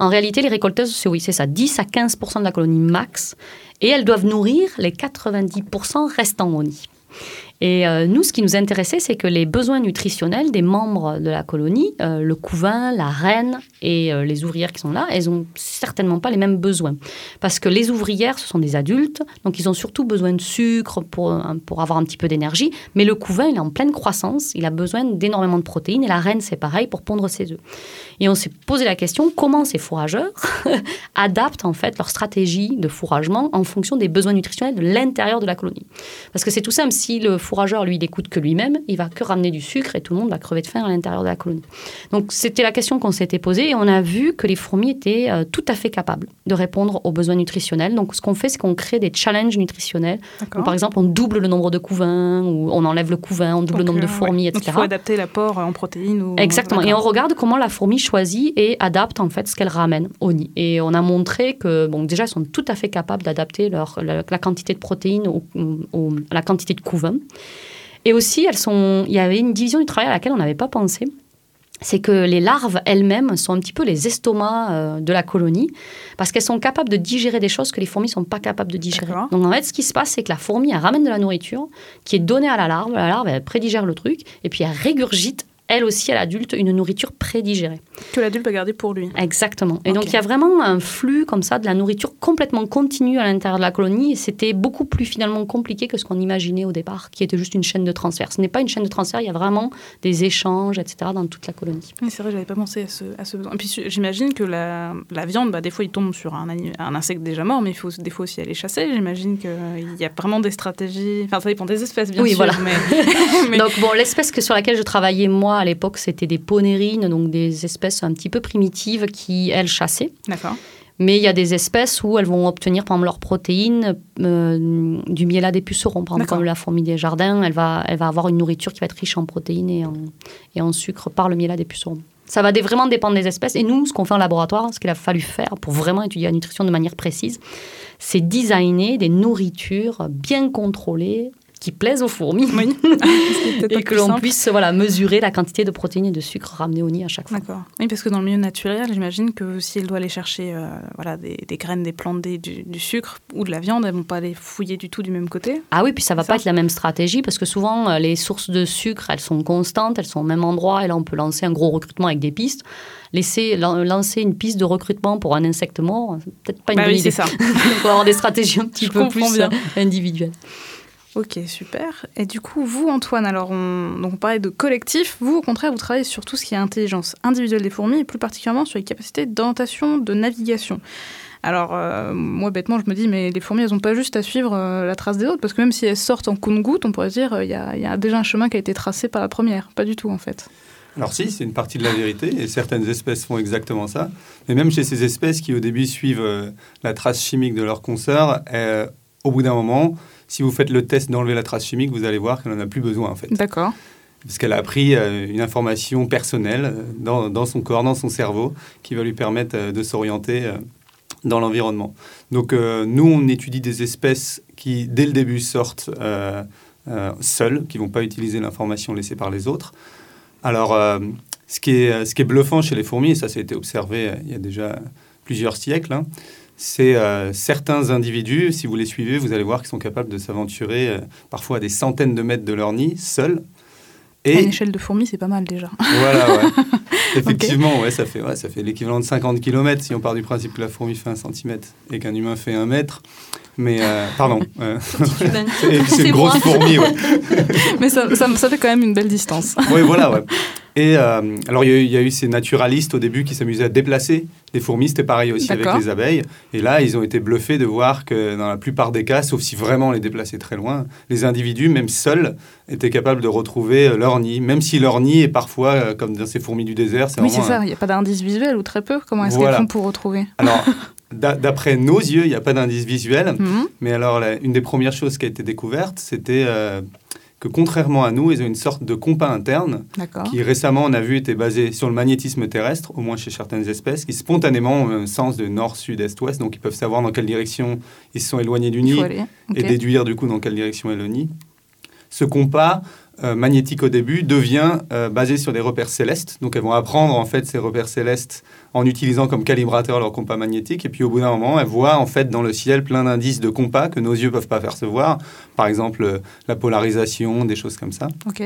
En réalité, les récolteuses, c'est oui, c'est ça, 10 à 15% de la colonie max. Et elles doivent nourrir les 90% restants au nid. Et euh, nous, ce qui nous intéressait, c'est que les besoins nutritionnels des membres de la colonie, euh, le couvain, la reine et euh, les ouvrières qui sont là, elles n'ont certainement pas les mêmes besoins. Parce que les ouvrières, ce sont des adultes, donc ils ont surtout besoin de sucre pour, pour avoir un petit peu d'énergie. Mais le couvain, il est en pleine croissance, il a besoin d'énormément de protéines et la reine, c'est pareil pour pondre ses œufs. Et on s'est posé la question comment ces fourrageurs adaptent en fait leur stratégie de fourragement en fonction des besoins nutritionnels de l'intérieur de la colonie? Parce que c'est tout simple, si le fourrageur, lui, n'écoute que lui-même, il va que ramener du sucre et tout le monde va crever de faim à l'intérieur de la colonie. Donc c'était la question qu'on s'était posée et on a vu que les fourmis étaient euh, tout à fait capables de répondre aux besoins nutritionnels. Donc ce qu'on fait, c'est qu'on crée des challenges nutritionnels. par exemple, on double le nombre de couvains ou on enlève le couvain, on double le nombre de fourmis, etc. Donc il faut adapter l'apport en protéines. Ou... Exactement. Et on regarde comment la fourmi choisit et adapte en fait ce qu'elle ramène au nid. Et on a montré que bon, déjà, elles sont tout à fait capables d'adapter leur, la, quantité de protéines ou la quantité de couvain. Et aussi, elles sont, il y avait une division du travail à laquelle on n'avait pas pensé. C'est que les larves elles-mêmes sont un petit peu les estomacs euh, de la colonie parce qu'elles sont capables de digérer des choses que les fourmis ne sont pas capables de digérer. Donc en fait, ce qui se passe, c'est que la fourmi, elle ramène de la nourriture qui est donnée à la larve. La larve, elle prédigère le truc et puis elle régurgite elle aussi, à l'adulte, une nourriture prédigérée. Que l'adulte peut garder pour lui. Exactement. Et donc, il y a vraiment un flux comme ça de la nourriture complètement continue à l'intérieur de la colonie. Et c'était beaucoup plus finalement compliqué que ce qu'on imaginait au départ, qui était juste une chaîne de transfert. Ce n'est pas une chaîne de transfert, il y a vraiment des échanges, etc., dans toute la colonie. Oui, c'est vrai, j'avais pas pensé à ce, à ce besoin. Et puis, j'imagine que la, la viande, bah, des fois, il tombe sur un, un insecte déjà mort, mais il faut des fois aussi aller chasser. J'imagine qu'il y a vraiment des stratégies. Enfin, ça dépend des espèces, bien oui, sûr. Voilà. Mais... donc, bon, l'espèce que, sur laquelle je travaillais, moi, à l'époque, c'était des ponérines, donc des espèces un petit peu primitives qui, elles, chassaient. D'accord. Mais il y a des espèces où elles vont obtenir, par exemple, leurs protéines euh, du miel des pucerons. Par exemple, comme la fourmi des jardins, elle va, elle va avoir une nourriture qui va être riche en protéines et en, et en sucre par le miel des pucerons. Ça va vraiment dépendre des espèces. Et nous, ce qu'on fait en laboratoire, ce qu'il a fallu faire pour vraiment étudier la nutrition de manière précise, c'est designer des nourritures bien contrôlées qui plaisent aux fourmis et que l'on puisse voilà, mesurer la quantité de protéines et de sucre ramenées au nid à chaque fois. D'accord. Oui, parce que dans le milieu naturel, j'imagine que si elle doit aller chercher euh, voilà, des, graines, des plantes, du, du, sucre ou de la viande, elles ne vont pas les fouiller du tout du même côté? Ah oui, puis ça ne va pas être la même stratégie parce que souvent, euh, les sources de sucre, elles sont constantes, elles sont au même endroit et là, on peut lancer un gros recrutement avec des pistes laisser lancer une piste de recrutement pour un insecte mort, peut-être pas une bah bonne idée. ça. Il faut avoir des stratégies un petit peu plus bien. individuelles. Ok, super. Et du coup, vous, Antoine, alors on, donc on parlait de collectif. Vous, au contraire, vous travaillez sur tout ce qui est intelligence individuelle des fourmis et plus particulièrement sur les capacités d'orientation, de navigation. Alors, euh, moi, bêtement, je me dis, mais les fourmis, elles n'ont pas juste à suivre euh, la trace des autres, parce que même si elles sortent en compte-goutte, on pourrait dire, il y, a déjà un chemin qui a été tracé par la première. Pas du tout, en fait. Alors si, c'est une partie de la vérité, et certaines espèces font exactement ça. Mais même chez ces espèces qui, au début, suivent euh, la trace chimique de leur consoeur, au bout d'un moment, si vous faites le test d'enlever la trace chimique, vous allez voir qu'elle n'en a plus besoin en fait. D'accord. Parce qu'elle a appris euh, une information personnelle euh, dans, dans, son corps, dans son cerveau, qui va lui permettre euh, de s'orienter dans l'environnement. Donc nous, on étudie des espèces qui, dès le début, sortent seules, qui ne vont pas utiliser l'information laissée par les autres. Alors, ce, qui est, ce qui est bluffant chez les fourmis, et ça, ça a été observé il y a déjà plusieurs siècles, hein, c'est euh, certains individus, si vous les suivez, vous allez voir qu'ils sont capables de s'aventurer euh, parfois à des centaines de mètres de leur nid, seuls. Et... À une échelle de fourmis, c'est pas mal déjà. Voilà, ouais. Effectivement, ouais, ça fait, ouais, ça fait l'équivalent de 50 km si on part du principe que la fourmi fait un centimètre et qu'un humain fait un mètre. Mais, euh, pardon. c'est une grosse fourmi, ouais. Mais ça, ça, ça, fait quand même une belle distance. oui, voilà, ouais. Et euh, alors, il y, a eu ces naturalistes au début qui s'amusaient à déplacer les fourmis. C'était pareil aussi avec les abeilles. Et là, ils ont été bluffés de voir que dans la plupart des cas, sauf si vraiment on les déplaçait très loin, les individus, même seuls, étaient capables de retrouver euh, leur nid. Même si leur nid est parfois, euh, comme dans ces fourmis du désert, c'est Oui, c'est ça. Il n'y a pas d'indice visuel ou très peu. Comment est-ce qu'elles font pour retrouver Alors, D'après nos yeux, il n'y a pas d'indice visuel. Mhm. Mais alors, une des premières choses qui a été découverte, c'était que contrairement à nous, ils ont une sorte de compas interne qui récemment, on a vu, était basé sur le magnétisme terrestre, au moins chez certaines espèces, qui spontanément ont un sens de nord, sud, est, ouest, donc ils peuvent savoir dans quelle direction ils se sont éloignés du nid et déduire du coup dans quelle direction est le nid. Ce compas, euh, magnétique au début devient euh, basé sur des repères célestes. Donc elles vont apprendre en fait ces repères célestes en utilisant comme calibrateur leur compas magnétique. Et puis au bout d'un moment, elles voient en fait dans le ciel plein d'indices de compas que nos yeux peuvent pas percevoir. Par exemple euh, la polarisation, des choses comme ça. Ok.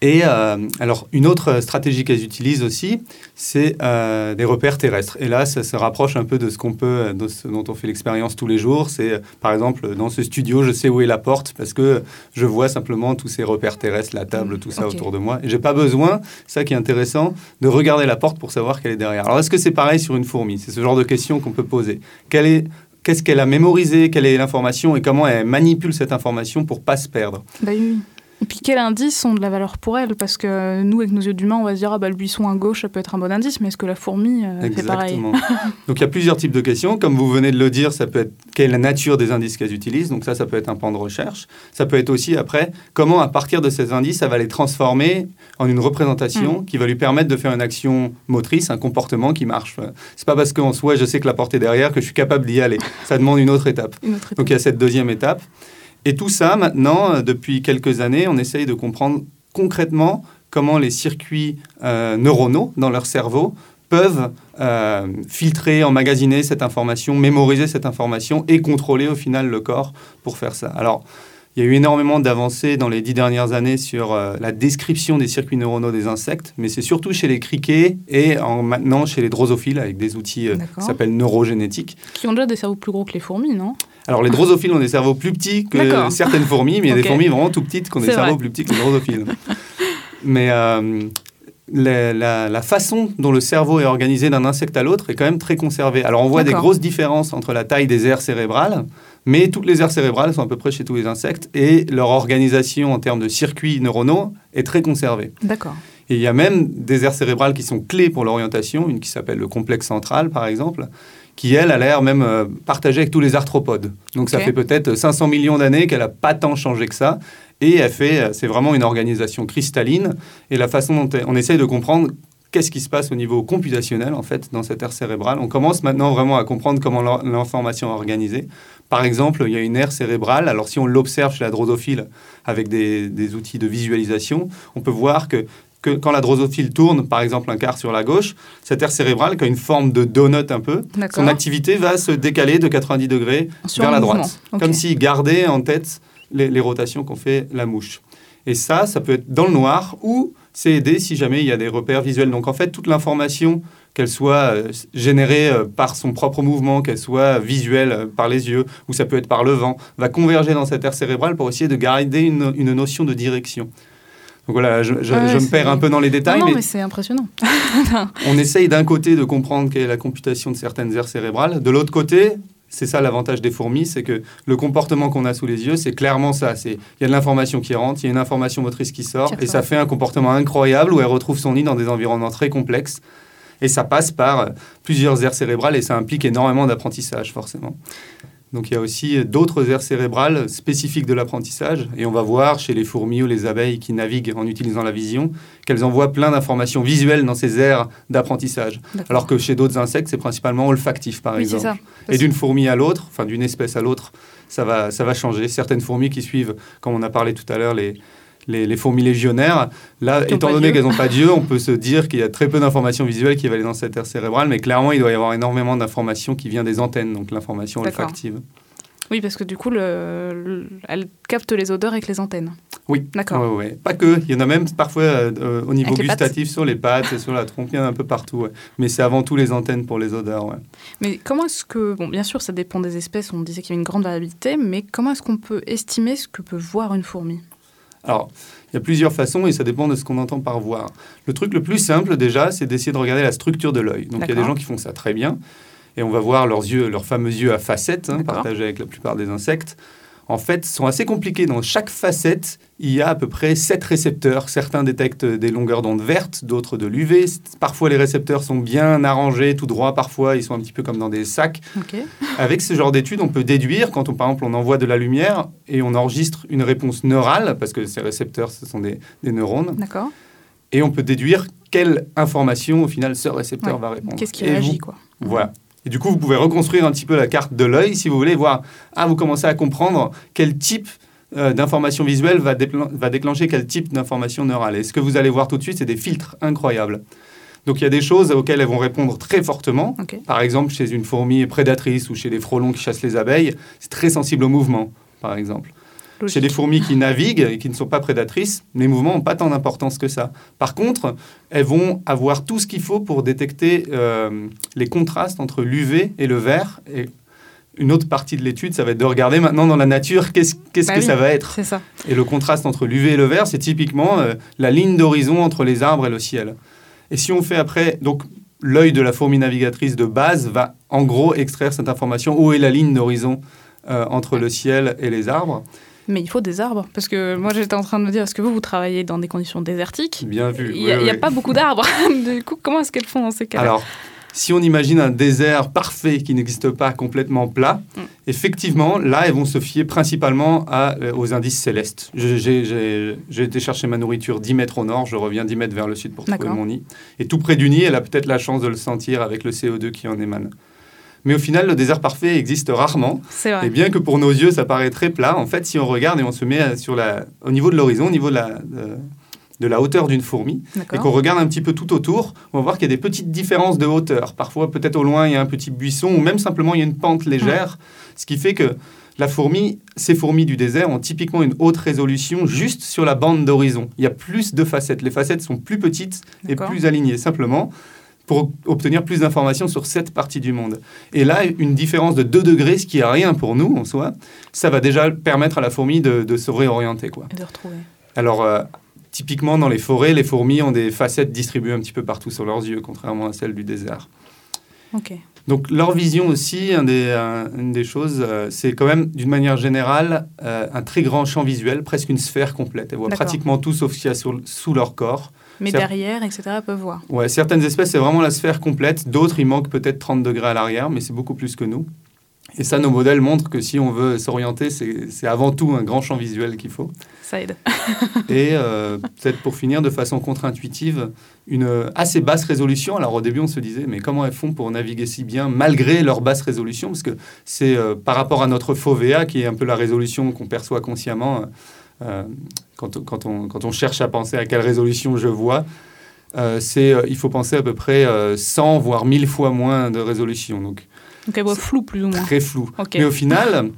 Et euh, alors, une autre stratégie qu'elles utilisent aussi, c'est euh, des repères terrestres. Et là, ça se rapproche un peu de ce qu'on peut, de ce dont on fait l'expérience tous les jours. C'est, par exemple, dans ce studio, je sais où est la porte parce que je vois simplement tous ces repères terrestres, la table, tout ça autour de moi. Et j'ai pas besoin, ça qui est intéressant, de regarder la porte pour savoir qu'elle est derrière. Alors, est-ce que c'est pareil sur une fourmi? C'est ce genre de question qu'on peut poser. Quelle est Qu'est-ce qu'elle a mémorisé? Quelle est l'information? Et comment elle manipule cette information pour pas se perdre? Bah oui. Et puis quels indices ont de la valeur pour elle? Parce que nous, avec nos yeux d'humains, on va se dire ah bah le buisson à gauche, ça peut être un bon indice, mais est-ce que la fourmi euh, fait pareil? Donc il y a plusieurs types de questions. Comme vous venez de le dire, ça peut être quelle est la nature des indices qu'elles utilisent? Donc ça, ça peut être un pan de recherche. Ça peut être aussi après comment, à partir de ces indices, ça va les transformer en une représentation mm. qui va lui permettre de faire une action motrice, un comportement qui marche. C'est pas parce qu'en soi, je sais que la porte est derrière que je suis capable d'y aller. Ça demande une autre étape. Une autre étape. Donc il y a cette deuxième étape. Et tout ça, maintenant, euh, depuis quelques années, on essaye de comprendre concrètement comment les circuits euh, neuronaux dans leur cerveau peuvent euh, filtrer, emmagasiner cette information, mémoriser cette information et contrôler au final le corps pour faire ça. Alors, il y a eu énormément d'avancées dans les dix dernières années sur la description des circuits neuronaux des insectes, mais c'est surtout chez les criquets et en, maintenant chez les drosophiles avec des outils qui s'appellent neurogénétiques. Qui ont déjà des cerveaux plus gros que les fourmis, non? Alors, les drosophiles ont des cerveaux plus petits que certaines fourmis, mais il y a des fourmis vraiment tout petites qui ont des cerveaux plus petits que les drosophiles. mais euh, la, façon dont le cerveau est organisé d'un insecte à l'autre est quand même très conservée. Alors, on voit des grosses différences entre la taille des aires cérébrales, mais toutes les aires cérébrales sont à peu près chez tous les insectes et leur organisation en termes de circuits neuronaux est très conservée. D'accord. Et il y a même des aires cérébrales qui sont clés pour l'orientation, une qui s'appelle le complexe central, par exemple, qui, elle, a l'air même euh, partagée avec tous les arthropodes. Donc ça fait peut-être 500 millions d'années qu'elle n'a pas tant changé que ça. Et elle fait, euh, c'est vraiment une organisation cristalline. Et la façon dont on essaye de comprendre qu'est-ce qui se passe au niveau computationnel, en fait, dans cette aire cérébrale. On commence maintenant vraiment à comprendre comment l'information est organisée. Par exemple, il y a une aire cérébrale. Alors, si on l'observe chez la drosophile avec des, des, outils de visualisation, on peut voir que que quand la drosophile tourne, par exemple un quart sur la gauche, cette aire cérébrale qui a une forme de donut un peu, son activité va se décaler de 90 degrés vers la droite. Comme s'il gardait en tête les, rotations qu'ont fait la mouche. Et ça, ça peut être dans le noir ou c'est aidé si jamais il y a des repères visuels. Donc en fait, toute l'information, qu'elle soit euh, générée euh, par son propre mouvement, qu'elle soit visuelle euh, par les yeux, ou ça peut être par le vent, va converger dans cette aire cérébrale pour essayer de garder une notion de direction. Donc voilà, je, me perds un peu dans les détails. Non, mais, c'est impressionnant. on essaye d'un côté de comprendre quelle est la computation de certaines aires cérébrales. De l'autre côté, c'est ça l'avantage des fourmis, c'est que le comportement qu'on a sous les yeux, c'est clairement ça. Il y a de l'information qui rentre, il y a une information motrice qui sort, et ça fait un comportement incroyable où elle retrouve son nid dans des environnements très complexes. Et ça passe par plusieurs aires cérébrales et ça implique énormément d'apprentissage, forcément. Donc il y a aussi d'autres aires cérébrales spécifiques de l'apprentissage. Et on va voir chez les fourmis ou les abeilles qui naviguent en utilisant la vision qu'elles envoient plein d'informations visuelles dans ces aires d'apprentissage. Alors que chez d'autres insectes, c'est principalement olfactif, par exemple. Et d'une fourmi à l'autre, enfin d'une espèce à l'autre, ça va, ça va changer. Certaines fourmis qui suivent, comme on a parlé tout à l'heure, les, les, fourmis légionnaires. Là, étant donné qu'elles n'ont pas d'yeux, on peut se dire qu'il y a très peu d'informations visuelles qui vont aller dans cette aire cérébrale, mais clairement, il doit y avoir énormément d'informations qui viennent des antennes, donc l'information olfactive. Oui, parce que du coup, le, elle capte les odeurs avec les antennes. Oui. D'accord. Pas que. Il y en a même parfois euh, au niveau gustatif sur les pattes, sur la trompe, il y en a un peu partout. Mais c'est avant tout les antennes pour les odeurs. Mais comment est-ce que. Bon, bien sûr, ça dépend des espèces. On disait qu'il y avait une grande variabilité. Mais comment est-ce qu'on peut estimer ce que peut voir une fourmi? Alors, il y a plusieurs façons et ça dépend de ce qu'on entend par voir. Le truc le plus simple déjà, c'est d'essayer de regarder la structure de l'œil. Donc il y a des gens qui font ça très bien et on va voir leurs yeux, leurs fameux yeux à facettes, hein, partagés avec la plupart des insectes en fait, sont assez compliqués. Dans chaque facette, il y a à peu près sept récepteurs. Certains détectent des longueurs d'onde vertes, d'autres de l'UV. Parfois, les récepteurs sont bien arrangés, tout droit. Parfois, ils sont un petit peu comme dans des sacs. Avec ce genre d'études, on peut déduire, quand on, par exemple, on envoie de la lumière et on enregistre une réponse neurale, parce que ces récepteurs, ce sont des, neurones. D'accord. Et on peut déduire quelle information, au final, ce récepteur va répondre. Qu'est-ce qui réagit, quoi. Voilà. Et du coup, vous pouvez reconstruire un petit peu la carte de l'œil si vous voulez voir, ah, vous commencez à comprendre quel type euh, d'information visuelle va, va, déclencher quel type d'information neurale. Et ce que vous allez voir tout de suite, c'est des filtres incroyables. Donc il y a des choses auxquelles elles vont répondre très fortement. Par exemple, chez une fourmi prédatrice ou chez les frelons qui chassent les abeilles, c'est très sensible au mouvement, par exemple. Chez les fourmis qui naviguent et qui ne sont pas prédatrices, les mouvements n'ont pas tant d'importance que ça. Par contre, elles vont avoir tout ce qu'il faut pour détecter euh, les contrastes entre l'UV et le vert. Et une autre partie de l'étude, ça va être de regarder maintenant dans la nature qu'est-ce bah que ça va être. Ça. Et le contraste entre l'UV et le vert, c'est typiquement euh, la ligne d'horizon entre les arbres et le ciel. Et si on fait après, donc l'œil de la fourmi navigatrice de base va en gros extraire cette information où est la ligne d'horizon euh, entre le ciel et les arbres? Mais il faut des arbres. Parce que moi, j'étais en train de me dire, est-ce que vous, vous travaillez dans des conditions désertiques Bien vu. Il n'y a, pas beaucoup d'arbres. du coup, comment est-ce qu'elles font dans ces cas-là Alors, si on imagine un désert parfait qui n'existe pas complètement plat, mm. effectivement, là, elles vont se fier principalement à, euh, aux indices célestes. J'ai été chercher ma nourriture 10 mètres au nord, je reviens 10 mètres vers le sud pour trouver mon nid. Et tout près du nid, elle a peut-être la chance de le sentir avec le CO2 qui en émane. Mais au final, le désert parfait existe rarement. Et bien que pour nos yeux, ça paraît très plat, en fait, si on regarde et on se met sur la, au niveau de l'horizon, au niveau de la, de, la hauteur d'une fourmi, et qu'on regarde un petit peu tout autour, on va voir qu'il y a des petites différences de hauteur. Parfois, peut-être au loin, il y a un petit buisson, ou même simplement, il y a une pente légère, ce qui fait que la fourmi, ces fourmis du désert ont typiquement une haute résolution juste sur la bande d'horizon. Il y a plus de facettes. Les facettes sont plus petites et plus alignées. Simplement, pour obtenir plus d'informations sur cette partie du monde. Et là, une différence de 2 degrés, ce qui n'est rien pour nous en soi, ça va déjà permettre à la fourmi de, se réorienter. Quoi. Et de retrouver. Alors, euh, typiquement, dans les forêts, les fourmis ont des facettes distribuées un petit peu partout sur leurs yeux, contrairement à celles du désert. Ok. Donc leur vision aussi, des, une des choses, euh, c'est quand même d'une manière générale euh, un très grand champ visuel, presque une sphère complète. Elles voient pratiquement tout sauf ce qu'il y a sous leur corps. Mais derrière, etc., peuvent voir. Ouais, certaines espèces, c'est vraiment la sphère complète. D'autres, il manque peut-être 30 degrés à l'arrière, mais c'est beaucoup plus que nous. Et ça, nos modèles montrent que si on veut s'orienter, c'est avant tout un grand champ visuel qu'il faut. Ça aide. et euh, peut-être pour finir, de façon contre-intuitive, une assez basse résolution. Alors au début, on se disait, mais comment elles font pour naviguer si bien malgré leur basse résolution? Parce que c'est euh, par rapport à notre FOVA, qui est un peu la résolution qu'on perçoit consciemment euh, quand, quand, on, quand, on, cherche à penser à quelle résolution je vois. c'est, il faut penser à peu près 100 voire 1000 fois moins de résolution. Donc, donc elle voit flou plus ou moins. Très flou. Mais au final,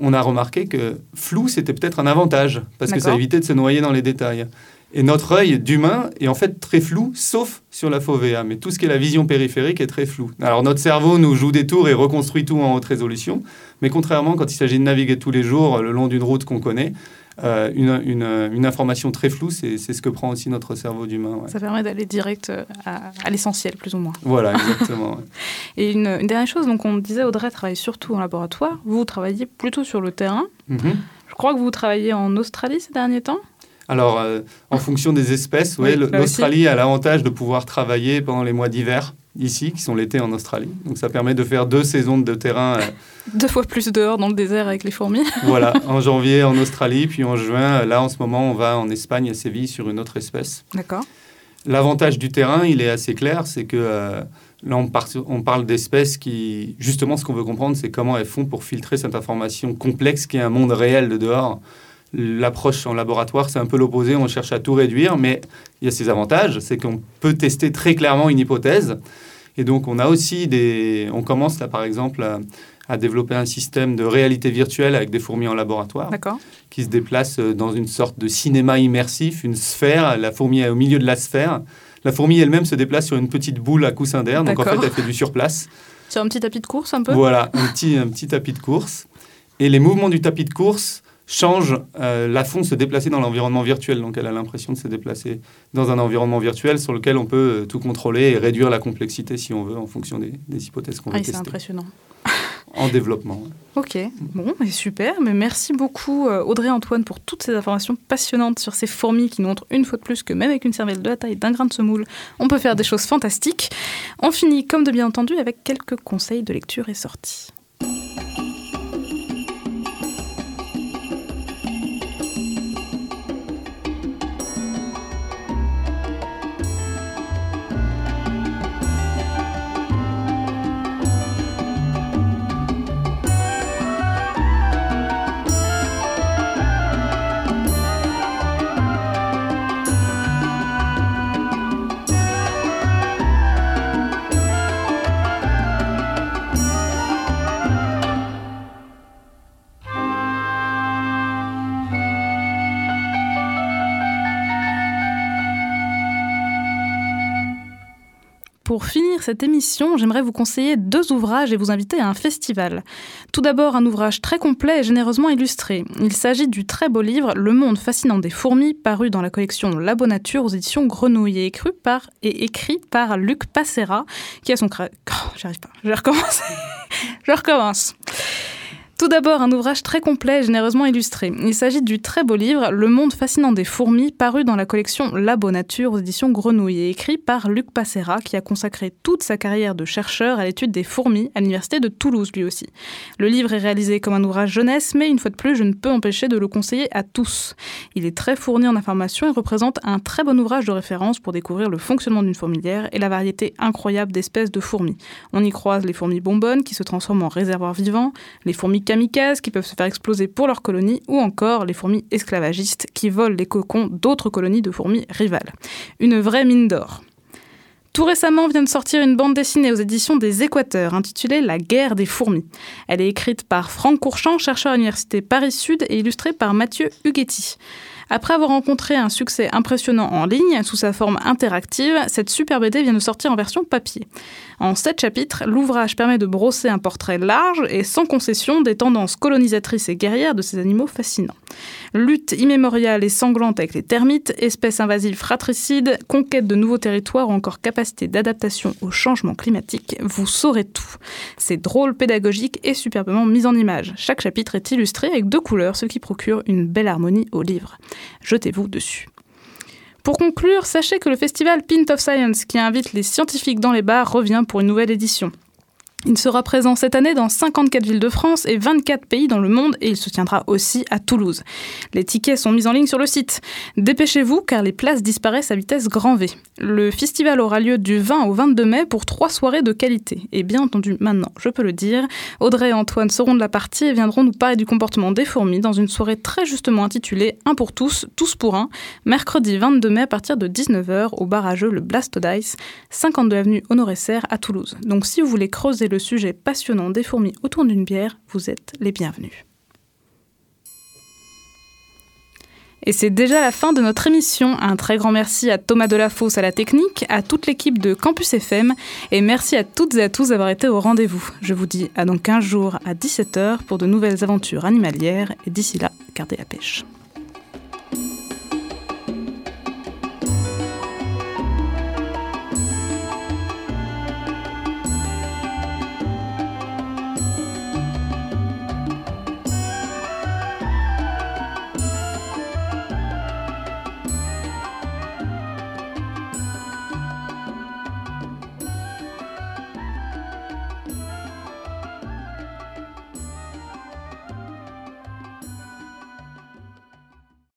on a remarqué que flou, c'était peut-être un avantage, parce que ça évitait de se noyer dans les détails. Et notre œil d'humain est en fait très flou, sauf sur la fovea. Mais tout ce qui est la vision périphérique est très flou. Alors notre cerveau nous joue des tours et reconstruit tout en haute résolution. Mais contrairement, quand il s'agit de naviguer tous les jours le long d'une route qu'on connaît, euh, une, information très floue, c'est ce que prend aussi notre cerveau d'humain. Ça permet d'aller direct euh, à, l'essentiel, plus ou moins. Voilà, exactement. Et une, dernière chose, donc on disait Audrey travaille surtout en laboratoire. Vous, travaillez plutôt sur le terrain. Mhm. Je crois que vous travaillez en Australie ces derniers temps. Alors, euh, en fonction des espèces, oui, l'Australie a l'avantage de pouvoir travailler pendant les mois d'hiver ici, qui sont l'été en Australie. Donc ça permet de faire deux saisons de terrain. Euh, deux fois plus dehors dans le désert avec les fourmis. voilà, en janvier en Australie, puis en juin, là en ce moment, on va en Espagne à Séville sur une autre espèce. D'accord. L'avantage du terrain, il est assez clair, c'est que euh, là on, on parle d'espèces qui, justement ce qu'on veut comprendre, c'est comment elles font pour filtrer cette information complexe qui est un monde réel de dehors l'approche en laboratoire, c'est un peu l'opposé, on cherche à tout réduire, mais il y a ses avantages, c'est qu'on peut tester très clairement une hypothèse. Et donc on a aussi des... On commence là par exemple à, développer un système de réalité virtuelle avec des fourmis en laboratoire, qui se déplacent dans une sorte de cinéma immersif, une sphère, la fourmi est au milieu de la sphère. La fourmi elle-même se déplace sur une petite boule à coussin d'air, donc en fait elle fait du surplace. Sur un petit tapis de course un peu? Voilà, un petit, un petit tapis de course. Et les mouvements du tapis de course change euh, la fond se déplacer dans l'environnement virtuel. Donc elle a l'impression de se déplacer dans un environnement virtuel sur lequel on peut euh, tout contrôler et réduire la complexité si on veut en fonction des, hypothèses qu'on ah, C'est impressionnant. En développement. Ok, bon, super. Mais merci beaucoup euh, Audrey Antoine pour toutes ces informations passionnantes sur ces fourmis qui nous montrent une fois de plus que même avec une cervelle de la taille d'un grain de semoule, on peut faire des choses fantastiques. On finit comme de bien entendu avec quelques conseils de lecture et sortie. Cette émission, j'aimerais vous conseiller deux ouvrages et vous inviter à un festival. Tout d'abord, un ouvrage très complet et généreusement illustré. Il s'agit du très beau livre Le monde fascinant des fourmis, paru dans la collection La Nature aux éditions Grenouille et écrit par, et écrit par Luc Passera, qui a son... Cré... Oh, j'arrive pas, je vais recommencer. je recommence. Tout d'abord, un ouvrage très complet et généreusement illustré. Il s'agit du très beau livre Le monde fascinant des fourmis, paru dans la collection La Nature aux éditions Grenouille et écrit par Luc Passera, qui a consacré toute sa carrière de chercheur à l'étude des fourmis à l'université de Toulouse lui aussi. Le livre est réalisé comme un ouvrage jeunesse, mais une fois de plus, je ne peux empêcher de le conseiller à tous. Il est très fourni en informations et représente un très bon ouvrage de référence pour découvrir le fonctionnement d'une fourmilière et la variété incroyable d'espèces de fourmis. On y croise les fourmis bonbonnes qui se transforment en réservoirs vivants, les fourmis kamikazes qui peuvent se faire exploser pour leur colonie, ou encore les fourmis esclavagistes qui volent les cocons d'autres colonies de fourmis rivales. Une vraie mine d'or. Tout récemment vient de sortir une bande dessinée aux éditions des Équateurs intitulée La guerre des fourmis. Elle est écrite par Franck Courchamp, chercheur à l'université Paris-Sud et illustrée par Mathieu Huguetti. Après avoir rencontré un succès impressionnant en ligne sous sa forme interactive, cette super BD vient de sortir en version papier. En sept chapitres, l'ouvrage permet de brosser un portrait large et sans concession des tendances colonisatrices et guerrières de ces animaux fascinants. Lutte immémoriale et sanglante avec les termites, espèces invasives fratricides, conquête de nouveaux territoires ou encore capacité d'adaptation au changement climatique, vous saurez tout. C'est drôle, pédagogique et superbement mis en image. Chaque chapitre est illustré avec deux couleurs, ce qui procure une belle harmonie au livre. Jetez-vous dessus. Pour conclure, sachez que le festival Pint of Science, qui invite les scientifiques dans les bars, revient pour une nouvelle édition. Il sera présent cette année dans 54 villes de France et 24 pays dans le monde et il se tiendra aussi à Toulouse. Les tickets sont mis en ligne sur le site. Dépêchez-vous car les places disparaissent à vitesse grand V. Le festival aura lieu du 20 au 22 mai pour trois soirées de qualité. Et bien entendu, maintenant, je peux le dire, Audrey et Antoine seront de la partie et viendront nous parler du comportement des fourmis dans une soirée très justement intitulée Un pour tous, tous pour un, mercredi 22 mai à partir de 19h au bar à jeu le Blast Dice, 52 avenue Honoré Serre à Toulouse. Donc si vous voulez creuser le sujet passionnant des fourmis autour d'une bière, vous êtes les bienvenus. Et c'est déjà la fin de notre émission. Un très grand merci à Thomas Delafosse à la technique, à toute l'équipe de Campus FM et merci à toutes et à tous d'avoir été au rendez-vous. Je vous dis à donc 15 jours à 17h pour de nouvelles aventures animalières et d'ici là, gardez la pêche.